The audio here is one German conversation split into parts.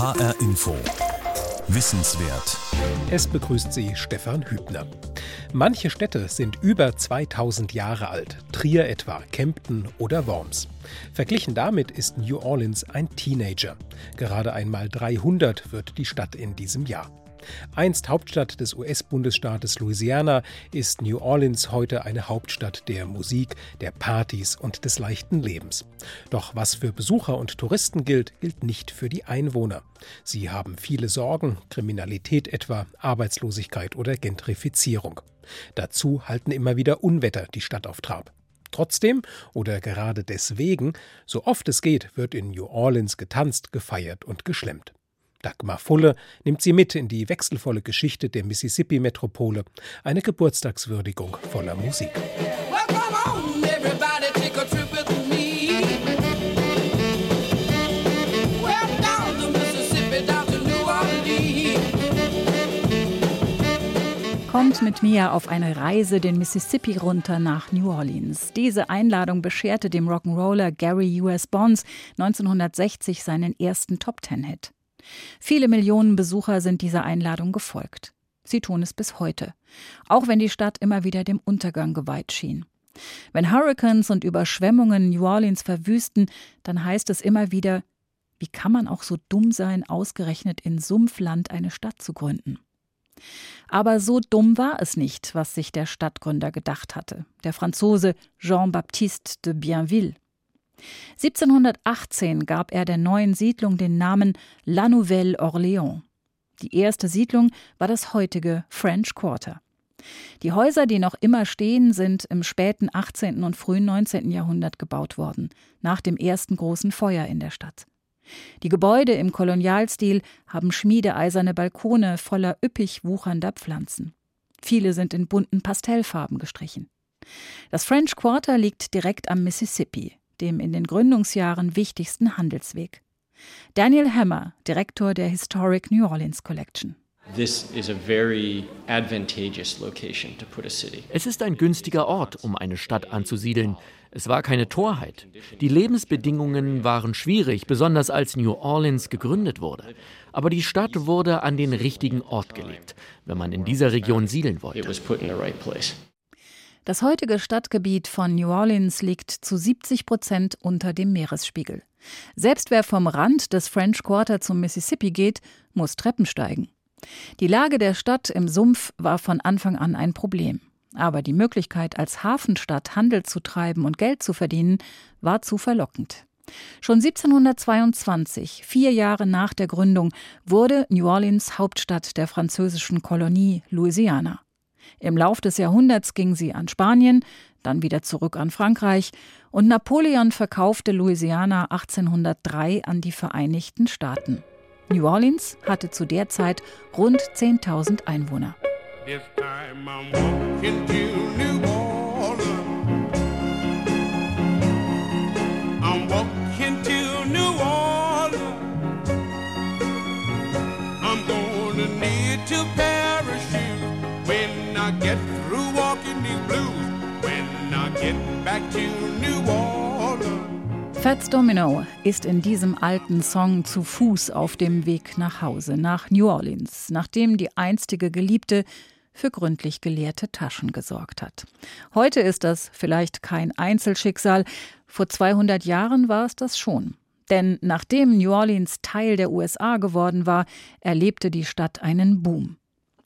HR Info. Wissenswert. Es begrüßt Sie Stefan Hübner. Manche Städte sind über 2000 Jahre alt, Trier etwa, Kempten oder Worms. Verglichen damit ist New Orleans ein Teenager. Gerade einmal 300 wird die Stadt in diesem Jahr. Einst Hauptstadt des US-Bundesstaates Louisiana ist New Orleans heute eine Hauptstadt der Musik, der Partys und des leichten Lebens. Doch was für Besucher und Touristen gilt, gilt nicht für die Einwohner. Sie haben viele Sorgen, Kriminalität etwa, Arbeitslosigkeit oder Gentrifizierung. Dazu halten immer wieder Unwetter die Stadt auf Trab. Trotzdem oder gerade deswegen, so oft es geht, wird in New Orleans getanzt, gefeiert und geschlemmt. Dagmar Fulle nimmt sie mit in die wechselvolle Geschichte der Mississippi-Metropole, eine Geburtstagswürdigung voller Musik. Kommt mit mir auf eine Reise den Mississippi runter nach New Orleans. Diese Einladung bescherte dem Rock'n'Roller Gary U.S. Bonds 1960 seinen ersten Top-Ten-Hit. Viele Millionen Besucher sind dieser Einladung gefolgt. Sie tun es bis heute, auch wenn die Stadt immer wieder dem Untergang geweiht schien. Wenn Hurricanes und Überschwemmungen New Orleans verwüsten, dann heißt es immer wieder, wie kann man auch so dumm sein, ausgerechnet in Sumpfland eine Stadt zu gründen? Aber so dumm war es nicht, was sich der Stadtgründer gedacht hatte, der Franzose Jean-Baptiste de Bienville. 1718 gab er der neuen Siedlung den Namen La Nouvelle Orléans. Die erste Siedlung war das heutige French Quarter. Die Häuser, die noch immer stehen, sind im späten 18. und frühen 19. Jahrhundert gebaut worden, nach dem ersten großen Feuer in der Stadt. Die Gebäude im Kolonialstil haben schmiedeeiserne Balkone voller üppig wuchernder Pflanzen. Viele sind in bunten Pastellfarben gestrichen. Das French Quarter liegt direkt am Mississippi, dem in den Gründungsjahren wichtigsten Handelsweg. Daniel Hammer, Direktor der Historic New Orleans Collection. Es ist ein günstiger Ort, um eine Stadt anzusiedeln. Es war keine Torheit. Die Lebensbedingungen waren schwierig, besonders als New Orleans gegründet wurde. Aber die Stadt wurde an den richtigen Ort gelegt, wenn man in dieser Region siedeln wollte. Das heutige Stadtgebiet von New Orleans liegt zu 70 Prozent unter dem Meeresspiegel. Selbst wer vom Rand des French Quarter zum Mississippi geht, muss Treppen steigen. Die Lage der Stadt im Sumpf war von Anfang an ein Problem. Aber die Möglichkeit, als Hafenstadt Handel zu treiben und Geld zu verdienen, war zu verlockend. Schon 1722, vier Jahre nach der Gründung, wurde New Orleans Hauptstadt der französischen Kolonie Louisiana. Im Lauf des Jahrhunderts ging sie an Spanien, dann wieder zurück an Frankreich und Napoleon verkaufte Louisiana 1803 an die Vereinigten Staaten. New Orleans hatte zu der Zeit rund 10.000 Einwohner. Fats Domino ist in diesem alten Song zu Fuß auf dem Weg nach Hause, nach New Orleans, nachdem die einstige Geliebte für gründlich geleerte Taschen gesorgt hat. Heute ist das vielleicht kein Einzelschicksal, vor 200 Jahren war es das schon. Denn nachdem New Orleans Teil der USA geworden war, erlebte die Stadt einen Boom.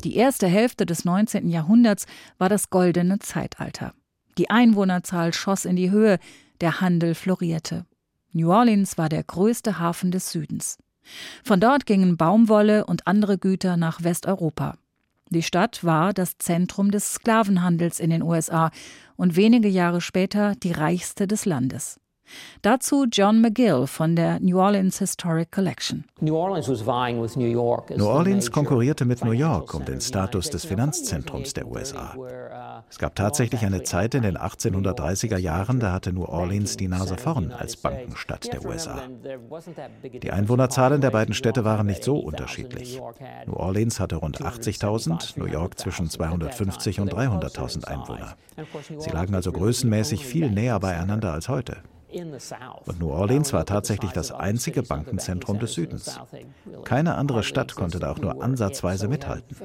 Die erste Hälfte des 19. Jahrhunderts war das goldene Zeitalter. Die Einwohnerzahl schoss in die Höhe, der Handel florierte. New Orleans war der größte Hafen des Südens. Von dort gingen Baumwolle und andere Güter nach Westeuropa. Die Stadt war das Zentrum des Sklavenhandels in den USA und wenige Jahre später die reichste des Landes. Dazu John McGill von der New Orleans Historic Collection. New Orleans konkurrierte mit New York um den Status des Finanzzentrums der USA. Es gab tatsächlich eine Zeit in den 1830er Jahren, da hatte New Orleans die Nase vorn als Bankenstadt der USA. Die Einwohnerzahlen der beiden Städte waren nicht so unterschiedlich. New Orleans hatte rund 80.000, New York zwischen 250 und 300.000 Einwohner. Sie lagen also größenmäßig viel näher beieinander als heute. Und New Orleans war tatsächlich das einzige Bankenzentrum des Südens. Keine andere Stadt konnte da auch nur ansatzweise mithalten.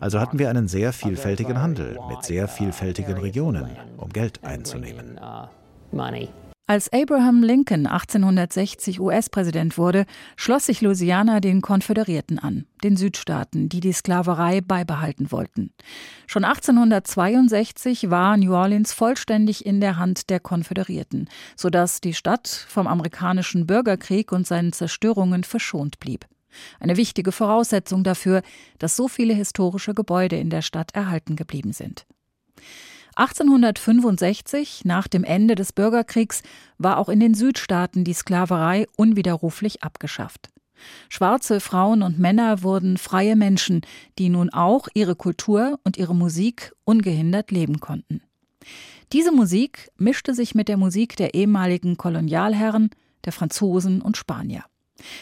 Also hatten wir einen sehr vielfältigen Handel mit sehr vielfältigen Regionen, um Geld einzunehmen. Als Abraham Lincoln 1860 US-Präsident wurde, schloss sich Louisiana den Konföderierten an, den Südstaaten, die die Sklaverei beibehalten wollten. Schon 1862 war New Orleans vollständig in der Hand der Konföderierten, sodass die Stadt vom amerikanischen Bürgerkrieg und seinen Zerstörungen verschont blieb. Eine wichtige Voraussetzung dafür, dass so viele historische Gebäude in der Stadt erhalten geblieben sind. 1865, nach dem Ende des Bürgerkriegs, war auch in den Südstaaten die Sklaverei unwiderruflich abgeschafft. Schwarze Frauen und Männer wurden freie Menschen, die nun auch ihre Kultur und ihre Musik ungehindert leben konnten. Diese Musik mischte sich mit der Musik der ehemaligen Kolonialherren, der Franzosen und Spanier.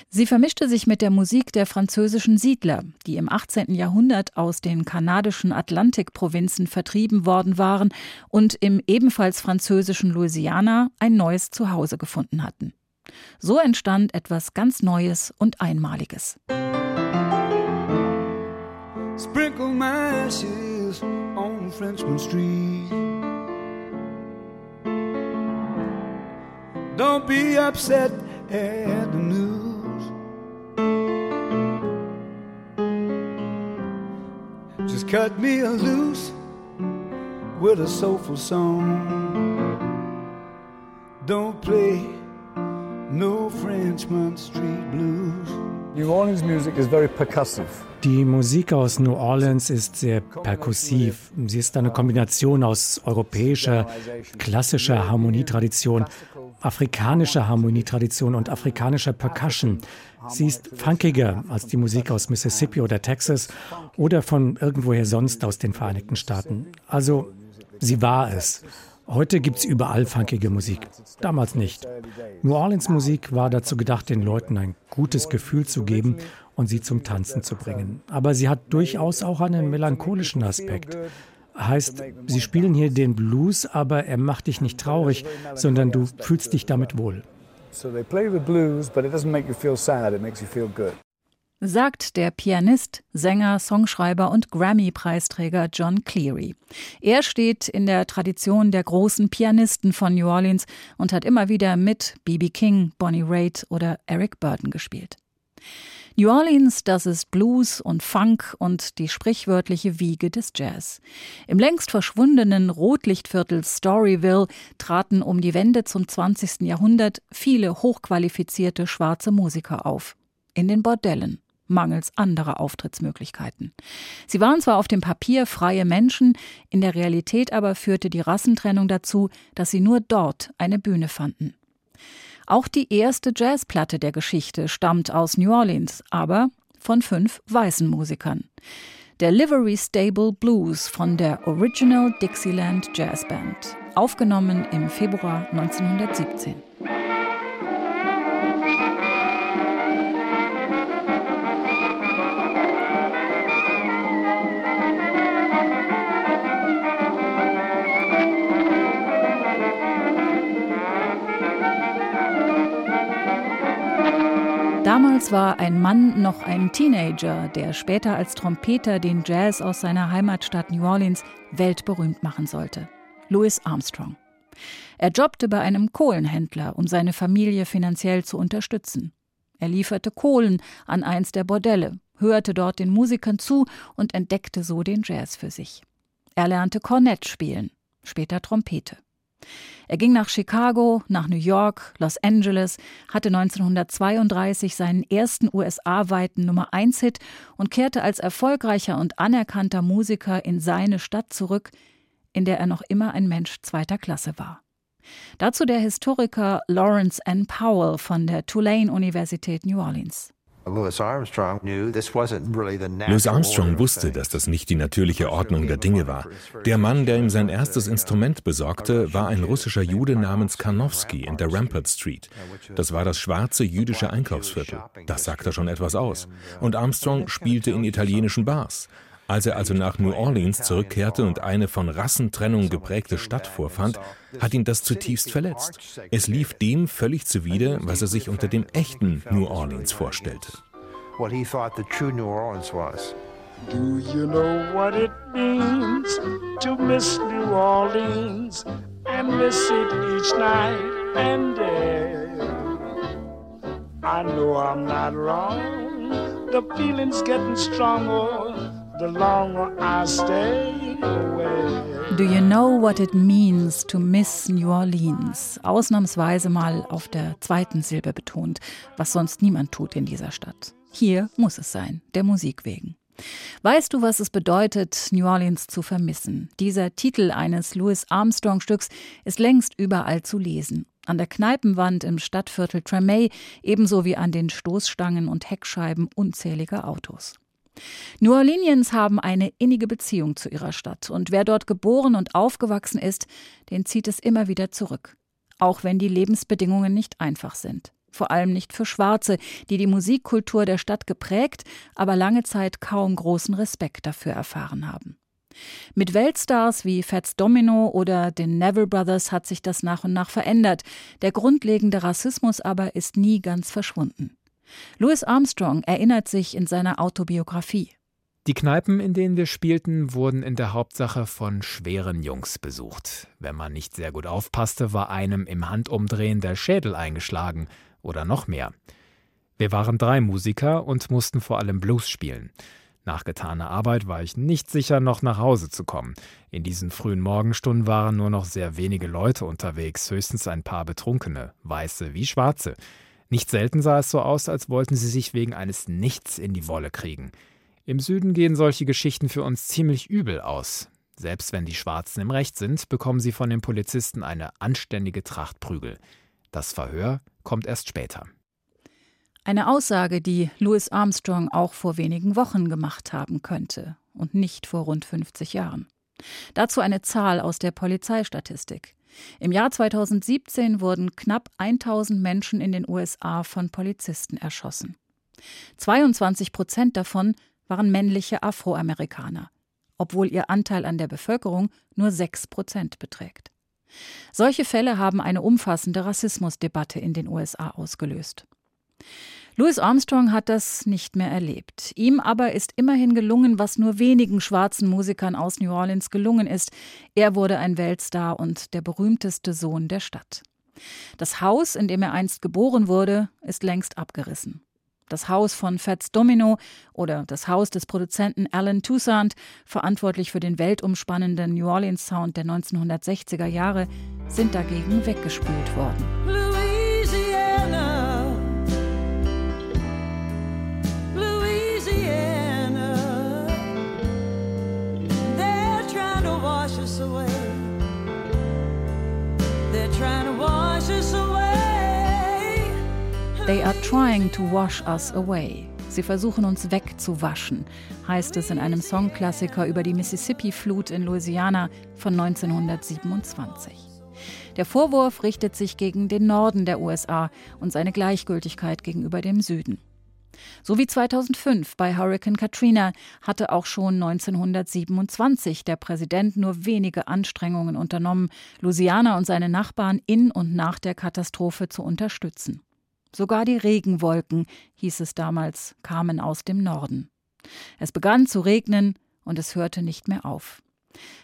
Sie vermischte sich mit der Musik der französischen Siedler, die im 18. Jahrhundert aus den kanadischen Atlantikprovinzen vertrieben worden waren und im ebenfalls französischen Louisiana ein neues Zuhause gefunden hatten. So entstand etwas ganz Neues und Einmaliges. Sprinkle my ashes on Frenchman Street. Don't be upset at the news. Cut me a loose with a soulful song. Don't play no Frenchman Street Blues. New Orleans music is very percussive. Die Musik aus New Orleans ist sehr perkussiv. Sie ist eine Kombination aus europäischer, klassischer Harmonietradition afrikanischer Harmonietradition und afrikanischer Percussion. Sie ist funkiger als die Musik aus Mississippi oder Texas oder von irgendwoher sonst aus den Vereinigten Staaten. Also, sie war es. Heute gibt es überall funkige Musik. Damals nicht. New Orleans Musik war dazu gedacht, den Leuten ein gutes Gefühl zu geben und sie zum Tanzen zu bringen. Aber sie hat durchaus auch einen melancholischen Aspekt. Heißt, sie spielen hier den Blues, aber er macht dich nicht traurig, sondern du fühlst dich damit wohl. Sagt der Pianist, Sänger, Songschreiber und Grammy-Preisträger John Cleary. Er steht in der Tradition der großen Pianisten von New Orleans und hat immer wieder mit B.B. King, Bonnie Raitt oder Eric Burton gespielt. New Orleans, das ist Blues und Funk und die sprichwörtliche Wiege des Jazz. Im längst verschwundenen Rotlichtviertel Storyville traten um die Wende zum 20. Jahrhundert viele hochqualifizierte schwarze Musiker auf. In den Bordellen mangels anderer Auftrittsmöglichkeiten. Sie waren zwar auf dem Papier freie Menschen, in der Realität aber führte die Rassentrennung dazu, dass sie nur dort eine Bühne fanden. Auch die erste Jazzplatte der Geschichte stammt aus New Orleans, aber von fünf weißen Musikern. Der Livery Stable Blues von der Original Dixieland Jazz Band, aufgenommen im Februar 1917. Damals war ein Mann noch ein Teenager, der später als Trompeter den Jazz aus seiner Heimatstadt New Orleans weltberühmt machen sollte. Louis Armstrong. Er jobbte bei einem Kohlenhändler, um seine Familie finanziell zu unterstützen. Er lieferte Kohlen an eins der Bordelle, hörte dort den Musikern zu und entdeckte so den Jazz für sich. Er lernte Kornett spielen, später Trompete. Er ging nach Chicago, nach New York, Los Angeles, hatte 1932 seinen ersten USA-weiten Nummer-1-Hit und kehrte als erfolgreicher und anerkannter Musiker in seine Stadt zurück, in der er noch immer ein Mensch zweiter Klasse war. Dazu der Historiker Lawrence N. Powell von der Tulane-Universität New Orleans. Louis Armstrong wusste, dass das nicht die natürliche Ordnung der Dinge war. Der Mann, der ihm sein erstes Instrument besorgte, war ein russischer Jude namens Karnowski in der Rampart Street. Das war das schwarze jüdische Einkaufsviertel. Das sagte schon etwas aus. Und Armstrong spielte in italienischen Bars. Als er also nach New Orleans zurückkehrte und eine von Rassentrennung geprägte Stadt vorfand, hat ihn das zutiefst verletzt. Es lief dem völlig zuwider, was er sich unter dem echten New Orleans vorstellte. Do you know what it means to miss New Orleans and miss it each night and day? I know I'm not wrong. The feeling's getting stronger the longer I stay away. Do you know what it means to miss New Orleans? Ausnahmsweise mal auf der zweiten Silbe betont, was sonst niemand tut in dieser Stadt. Hier muss es sein, der Musik wegen. Weißt du, was es bedeutet, New Orleans zu vermissen? Dieser Titel eines Louis Armstrong-Stücks ist längst überall zu lesen. An der Kneipenwand im Stadtviertel Tremay, ebenso wie an den Stoßstangen und Heckscheiben unzähliger Autos. New Orleans haben eine innige Beziehung zu ihrer Stadt und wer dort geboren und aufgewachsen ist, den zieht es immer wieder zurück. Auch wenn die Lebensbedingungen nicht einfach sind. Vor allem nicht für Schwarze, die die Musikkultur der Stadt geprägt, aber lange Zeit kaum großen Respekt dafür erfahren haben. Mit Weltstars wie Fats Domino oder den Neville Brothers hat sich das nach und nach verändert. Der grundlegende Rassismus aber ist nie ganz verschwunden. Louis Armstrong erinnert sich in seiner Autobiografie. Die Kneipen, in denen wir spielten, wurden in der Hauptsache von schweren Jungs besucht. Wenn man nicht sehr gut aufpasste, war einem im Handumdrehen der Schädel eingeschlagen oder noch mehr. Wir waren drei Musiker und mussten vor allem Blues spielen. Nach getaner Arbeit war ich nicht sicher, noch nach Hause zu kommen. In diesen frühen Morgenstunden waren nur noch sehr wenige Leute unterwegs, höchstens ein paar Betrunkene, weiße wie schwarze. Nicht selten sah es so aus, als wollten sie sich wegen eines Nichts in die Wolle kriegen. Im Süden gehen solche Geschichten für uns ziemlich übel aus. Selbst wenn die Schwarzen im Recht sind, bekommen sie von den Polizisten eine anständige Tracht Prügel. Das Verhör kommt erst später. Eine Aussage, die Louis Armstrong auch vor wenigen Wochen gemacht haben könnte und nicht vor rund 50 Jahren. Dazu eine Zahl aus der Polizeistatistik. Im Jahr 2017 wurden knapp 1000 Menschen in den USA von Polizisten erschossen. 22 Prozent davon waren männliche Afroamerikaner, obwohl ihr Anteil an der Bevölkerung nur 6 Prozent beträgt. Solche Fälle haben eine umfassende Rassismusdebatte in den USA ausgelöst. Louis Armstrong hat das nicht mehr erlebt. Ihm aber ist immerhin gelungen, was nur wenigen schwarzen Musikern aus New Orleans gelungen ist. Er wurde ein Weltstar und der berühmteste Sohn der Stadt. Das Haus, in dem er einst geboren wurde, ist längst abgerissen. Das Haus von Fats Domino oder das Haus des Produzenten Alan Toussaint, verantwortlich für den weltumspannenden New Orleans Sound der 1960er Jahre, sind dagegen weggespült worden. They are trying to wash us away. Sie versuchen uns wegzuwaschen, heißt es in einem Songklassiker über die Mississippi-Flut in Louisiana von 1927. Der Vorwurf richtet sich gegen den Norden der USA und seine Gleichgültigkeit gegenüber dem Süden. So wie 2005 bei Hurricane Katrina hatte auch schon 1927 der Präsident nur wenige Anstrengungen unternommen, Louisiana und seine Nachbarn in und nach der Katastrophe zu unterstützen. Sogar die Regenwolken, hieß es damals, kamen aus dem Norden. Es begann zu regnen und es hörte nicht mehr auf.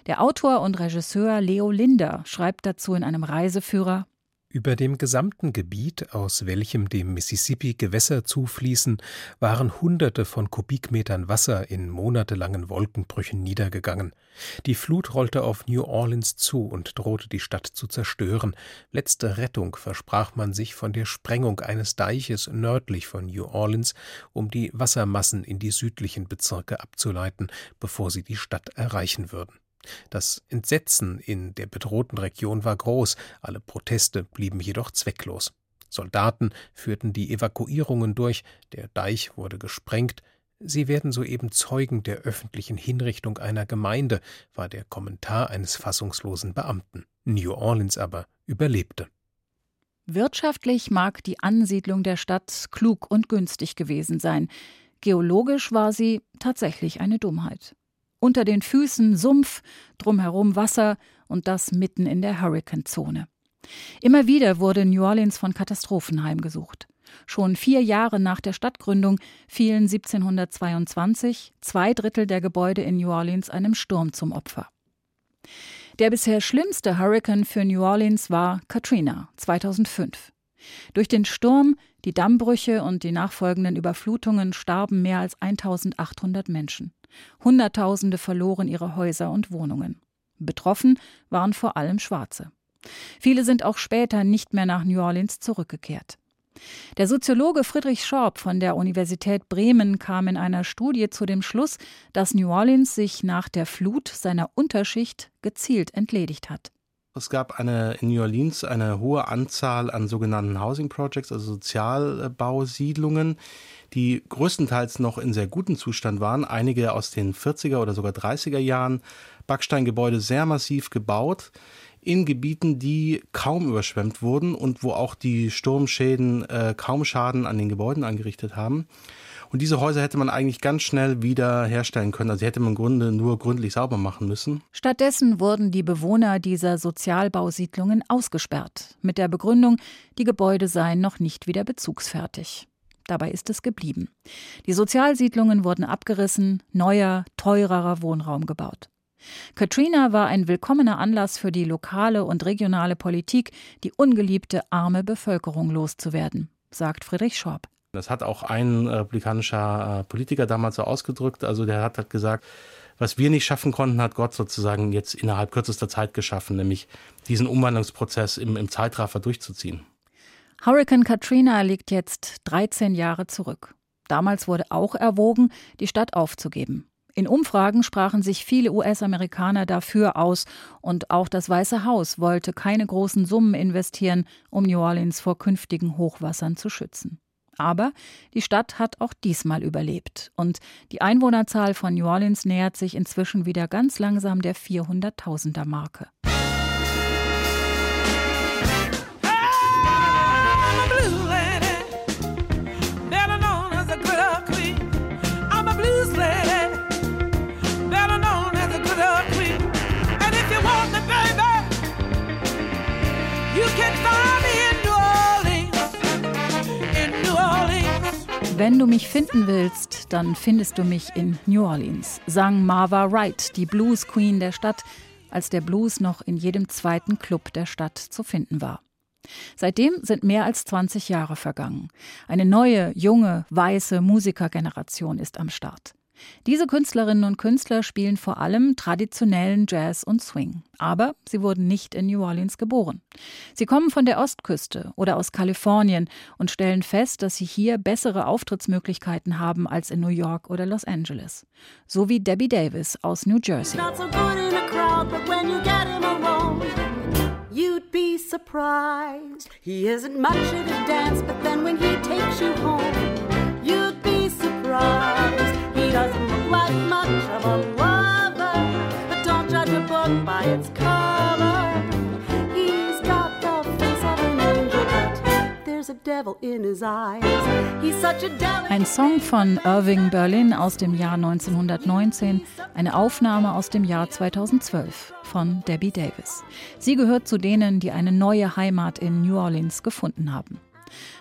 Der Autor und Regisseur Leo Linder schreibt dazu in einem Reiseführer über dem gesamten Gebiet, aus welchem dem Mississippi Gewässer zufließen, waren Hunderte von Kubikmetern Wasser in monatelangen Wolkenbrüchen niedergegangen. Die Flut rollte auf New Orleans zu und drohte die Stadt zu zerstören. Letzte Rettung versprach man sich von der Sprengung eines Deiches nördlich von New Orleans, um die Wassermassen in die südlichen Bezirke abzuleiten, bevor sie die Stadt erreichen würden. Das Entsetzen in der bedrohten Region war groß, alle Proteste blieben jedoch zwecklos. Soldaten führten die Evakuierungen durch, der Deich wurde gesprengt, Sie werden soeben Zeugen der öffentlichen Hinrichtung einer Gemeinde, war der Kommentar eines fassungslosen Beamten. New Orleans aber überlebte. Wirtschaftlich mag die Ansiedlung der Stadt klug und günstig gewesen sein. Geologisch war sie tatsächlich eine Dummheit. Unter den Füßen Sumpf, drumherum Wasser und das mitten in der Hurrikanzone. Immer wieder wurde New Orleans von Katastrophen heimgesucht. Schon vier Jahre nach der Stadtgründung fielen 1722 zwei Drittel der Gebäude in New Orleans einem Sturm zum Opfer. Der bisher schlimmste Hurrikan für New Orleans war Katrina 2005. Durch den Sturm, die Dammbrüche und die nachfolgenden Überflutungen starben mehr als 1800 Menschen. Hunderttausende verloren ihre Häuser und Wohnungen. Betroffen waren vor allem Schwarze. Viele sind auch später nicht mehr nach New Orleans zurückgekehrt. Der Soziologe Friedrich Schorb von der Universität Bremen kam in einer Studie zu dem Schluss, dass New Orleans sich nach der Flut seiner Unterschicht gezielt entledigt hat. Es gab eine, in New Orleans eine hohe Anzahl an sogenannten Housing Projects, also Sozialbausiedlungen, die größtenteils noch in sehr gutem Zustand waren. Einige aus den 40er oder sogar 30er Jahren. Backsteingebäude sehr massiv gebaut in Gebieten, die kaum überschwemmt wurden und wo auch die Sturmschäden äh, kaum Schaden an den Gebäuden angerichtet haben. Und diese Häuser hätte man eigentlich ganz schnell wieder herstellen können. Also die hätte man im Grunde nur gründlich sauber machen müssen. Stattdessen wurden die Bewohner dieser Sozialbausiedlungen ausgesperrt, mit der Begründung, die Gebäude seien noch nicht wieder bezugsfertig. Dabei ist es geblieben. Die Sozialsiedlungen wurden abgerissen, neuer, teurerer Wohnraum gebaut. Katrina war ein willkommener Anlass für die lokale und regionale Politik, die ungeliebte arme Bevölkerung loszuwerden, sagt Friedrich Schorb. Das hat auch ein republikanischer äh, Politiker damals so ausgedrückt. Also der hat, hat gesagt, was wir nicht schaffen konnten, hat Gott sozusagen jetzt innerhalb kürzester Zeit geschaffen, nämlich diesen Umwandlungsprozess im, im Zeitraffer durchzuziehen. Hurricane Katrina liegt jetzt 13 Jahre zurück. Damals wurde auch erwogen, die Stadt aufzugeben. In Umfragen sprachen sich viele US-Amerikaner dafür aus und auch das Weiße Haus wollte keine großen Summen investieren, um New Orleans vor künftigen Hochwassern zu schützen. Aber die Stadt hat auch diesmal überlebt und die Einwohnerzahl von New Orleans nähert sich inzwischen wieder ganz langsam der 400.000er Marke. Du mich finden willst, dann findest du mich in New Orleans, sang Marva Wright, die Blues Queen der Stadt, als der Blues noch in jedem zweiten Club der Stadt zu finden war. Seitdem sind mehr als 20 Jahre vergangen. Eine neue, junge, weiße Musikergeneration ist am Start. Diese Künstlerinnen und Künstler spielen vor allem traditionellen Jazz und Swing. Aber sie wurden nicht in New Orleans geboren. Sie kommen von der Ostküste oder aus Kalifornien und stellen fest, dass sie hier bessere Auftrittsmöglichkeiten haben als in New York oder Los Angeles. So wie Debbie Davis aus New Jersey. You'd be surprised. He isn't much at a dance, but then when he takes you home, you'd be surprised. Doesn't look like much of a lover, but don't judge a book by its cover. He's got the face of an angel, but there's a devil in his eyes. He's such a devil. Ein Song von Irving Berlin aus dem Jahr 1919, eine Aufnahme aus dem Jahr 2012 von Debbie Davis. Sie gehört zu denen, die eine neue Heimat in New Orleans gefunden haben.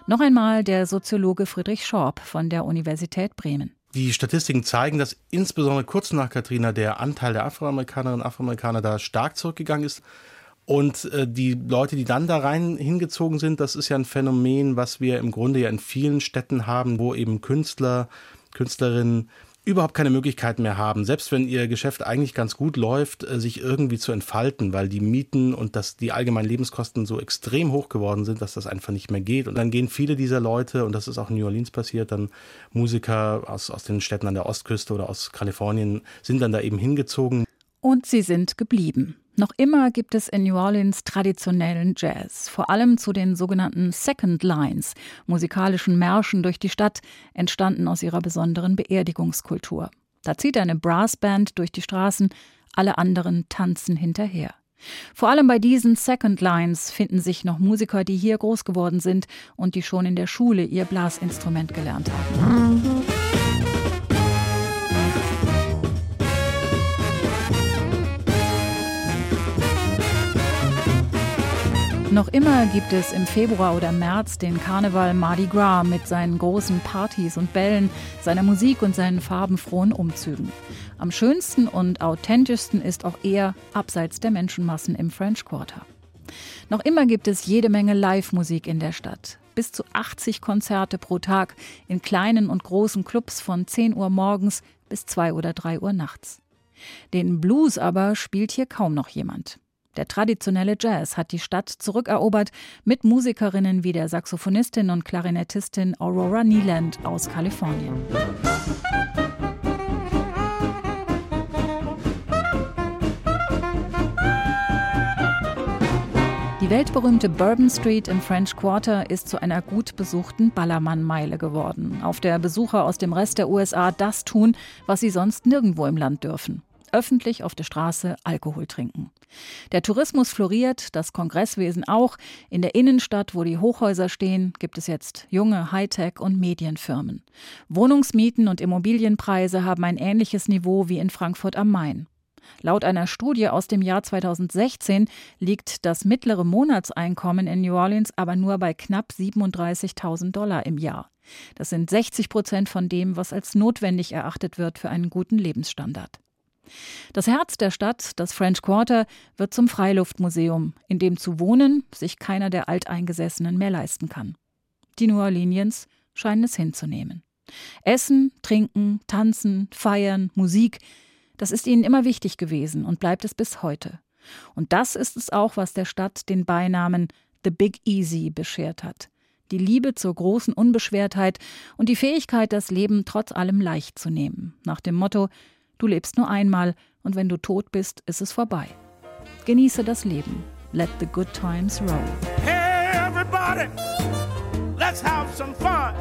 Noch einmal der Soziologe Friedrich Schorb von der Universität Bremen. Die Statistiken zeigen, dass insbesondere kurz nach Katrina der Anteil der Afroamerikanerinnen und Afroamerikaner da stark zurückgegangen ist. Und äh, die Leute, die dann da rein hingezogen sind, das ist ja ein Phänomen, was wir im Grunde ja in vielen Städten haben, wo eben Künstler, Künstlerinnen überhaupt keine Möglichkeit mehr haben, selbst wenn ihr Geschäft eigentlich ganz gut läuft, äh, sich irgendwie zu entfalten, weil die Mieten und das, die allgemeinen Lebenskosten so extrem hoch geworden sind, dass das einfach nicht mehr geht. Und dann gehen viele dieser Leute, und das ist auch in New Orleans passiert, dann Musiker aus, aus den Städten an der Ostküste oder aus Kalifornien sind dann da eben hingezogen. Und sie sind geblieben. Noch immer gibt es in New Orleans traditionellen Jazz, vor allem zu den sogenannten Second Lines, musikalischen Märschen durch die Stadt, entstanden aus ihrer besonderen Beerdigungskultur. Da zieht eine Brassband durch die Straßen, alle anderen tanzen hinterher. Vor allem bei diesen Second Lines finden sich noch Musiker, die hier groß geworden sind und die schon in der Schule ihr Blasinstrument gelernt haben. Noch immer gibt es im Februar oder März den Karneval Mardi Gras mit seinen großen Partys und Bällen, seiner Musik und seinen farbenfrohen Umzügen. Am schönsten und authentischsten ist auch eher abseits der Menschenmassen im French Quarter. Noch immer gibt es jede Menge Live-Musik in der Stadt. Bis zu 80 Konzerte pro Tag in kleinen und großen Clubs von 10 Uhr morgens bis 2 oder 3 Uhr nachts. Den Blues aber spielt hier kaum noch jemand. Der traditionelle Jazz hat die Stadt zurückerobert mit Musikerinnen wie der Saxophonistin und Klarinettistin Aurora Neeland aus Kalifornien. Die weltberühmte Bourbon Street im French Quarter ist zu einer gut besuchten Ballermann-Meile geworden, auf der Besucher aus dem Rest der USA das tun, was sie sonst nirgendwo im Land dürfen öffentlich auf der Straße Alkohol trinken. Der Tourismus floriert, das Kongresswesen auch. In der Innenstadt, wo die Hochhäuser stehen, gibt es jetzt junge Hightech- und Medienfirmen. Wohnungsmieten und Immobilienpreise haben ein ähnliches Niveau wie in Frankfurt am Main. Laut einer Studie aus dem Jahr 2016 liegt das mittlere Monatseinkommen in New Orleans aber nur bei knapp 37.000 Dollar im Jahr. Das sind 60 Prozent von dem, was als notwendig erachtet wird für einen guten Lebensstandard. Das Herz der Stadt, das French Quarter, wird zum Freiluftmuseum, in dem zu wohnen sich keiner der Alteingesessenen mehr leisten kann. Die New Orleanians scheinen es hinzunehmen. Essen, trinken, tanzen, feiern, Musik, das ist ihnen immer wichtig gewesen und bleibt es bis heute. Und das ist es auch, was der Stadt den Beinamen The Big Easy beschert hat. Die Liebe zur großen Unbeschwertheit und die Fähigkeit, das Leben trotz allem leicht zu nehmen. Nach dem Motto, Du lebst nur einmal und wenn du tot bist, ist es vorbei. Genieße das Leben. Let the good times roll. Hey everybody, let's have some fun.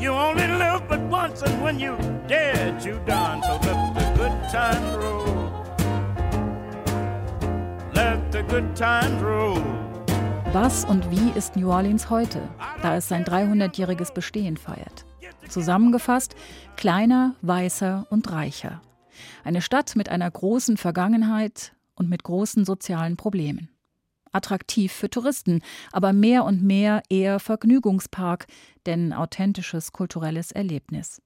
You only live but once and when you dead you done. So let the good times roll. Let the good times roll. Was und wie ist New Orleans heute, da es sein 300-jähriges Bestehen feiert? Zusammengefasst, kleiner, weißer und reicher. Eine Stadt mit einer großen Vergangenheit und mit großen sozialen Problemen. Attraktiv für Touristen, aber mehr und mehr eher Vergnügungspark, denn authentisches kulturelles Erlebnis.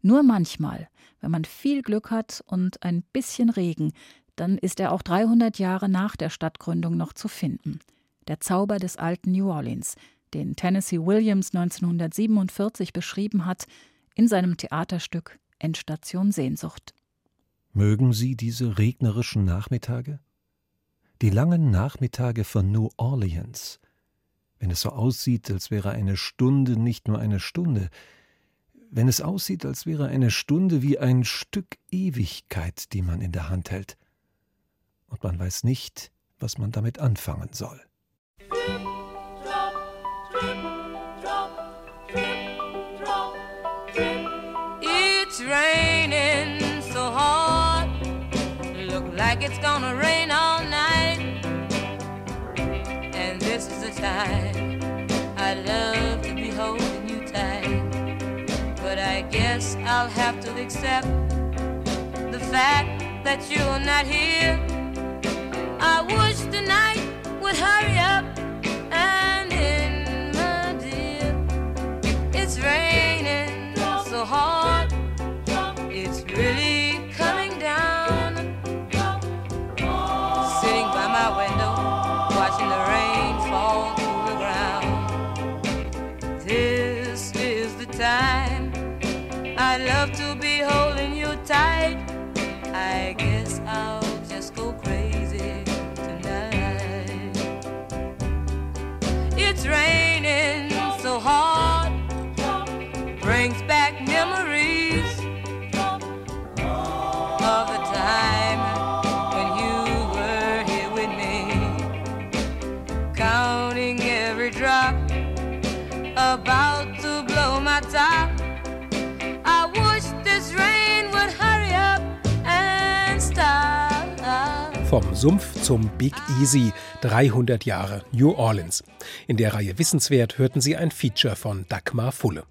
Nur manchmal, wenn man viel Glück hat und ein bisschen Regen, dann ist er auch 300 Jahre nach der Stadtgründung noch zu finden. Der Zauber des alten New Orleans, den Tennessee Williams 1947 beschrieben hat in seinem Theaterstück Endstation Sehnsucht. Mögen Sie diese regnerischen Nachmittage? Die langen Nachmittage von New Orleans, wenn es so aussieht, als wäre eine Stunde nicht nur eine Stunde, wenn es aussieht, als wäre eine Stunde wie ein Stück Ewigkeit, die man in der Hand hält, und man weiß nicht, was man damit anfangen soll. Like it's gonna rain all night. And this is the time I love to be holding you tight. But I guess I'll have to accept the fact that you're not here. I wish the night would hurry up It's raining Sumpf zum Big Easy, 300 Jahre New Orleans. In der Reihe Wissenswert hörten Sie ein Feature von Dagmar Fulle.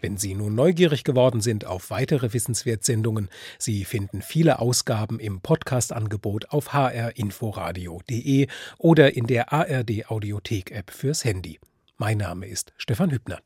Wenn Sie nun neugierig geworden sind auf weitere Wissenswertsendungen, Sie finden viele Ausgaben im Podcast-Angebot auf hrinforadio.de oder in der ARD Audiothek-App fürs Handy. Mein Name ist Stefan Hübner.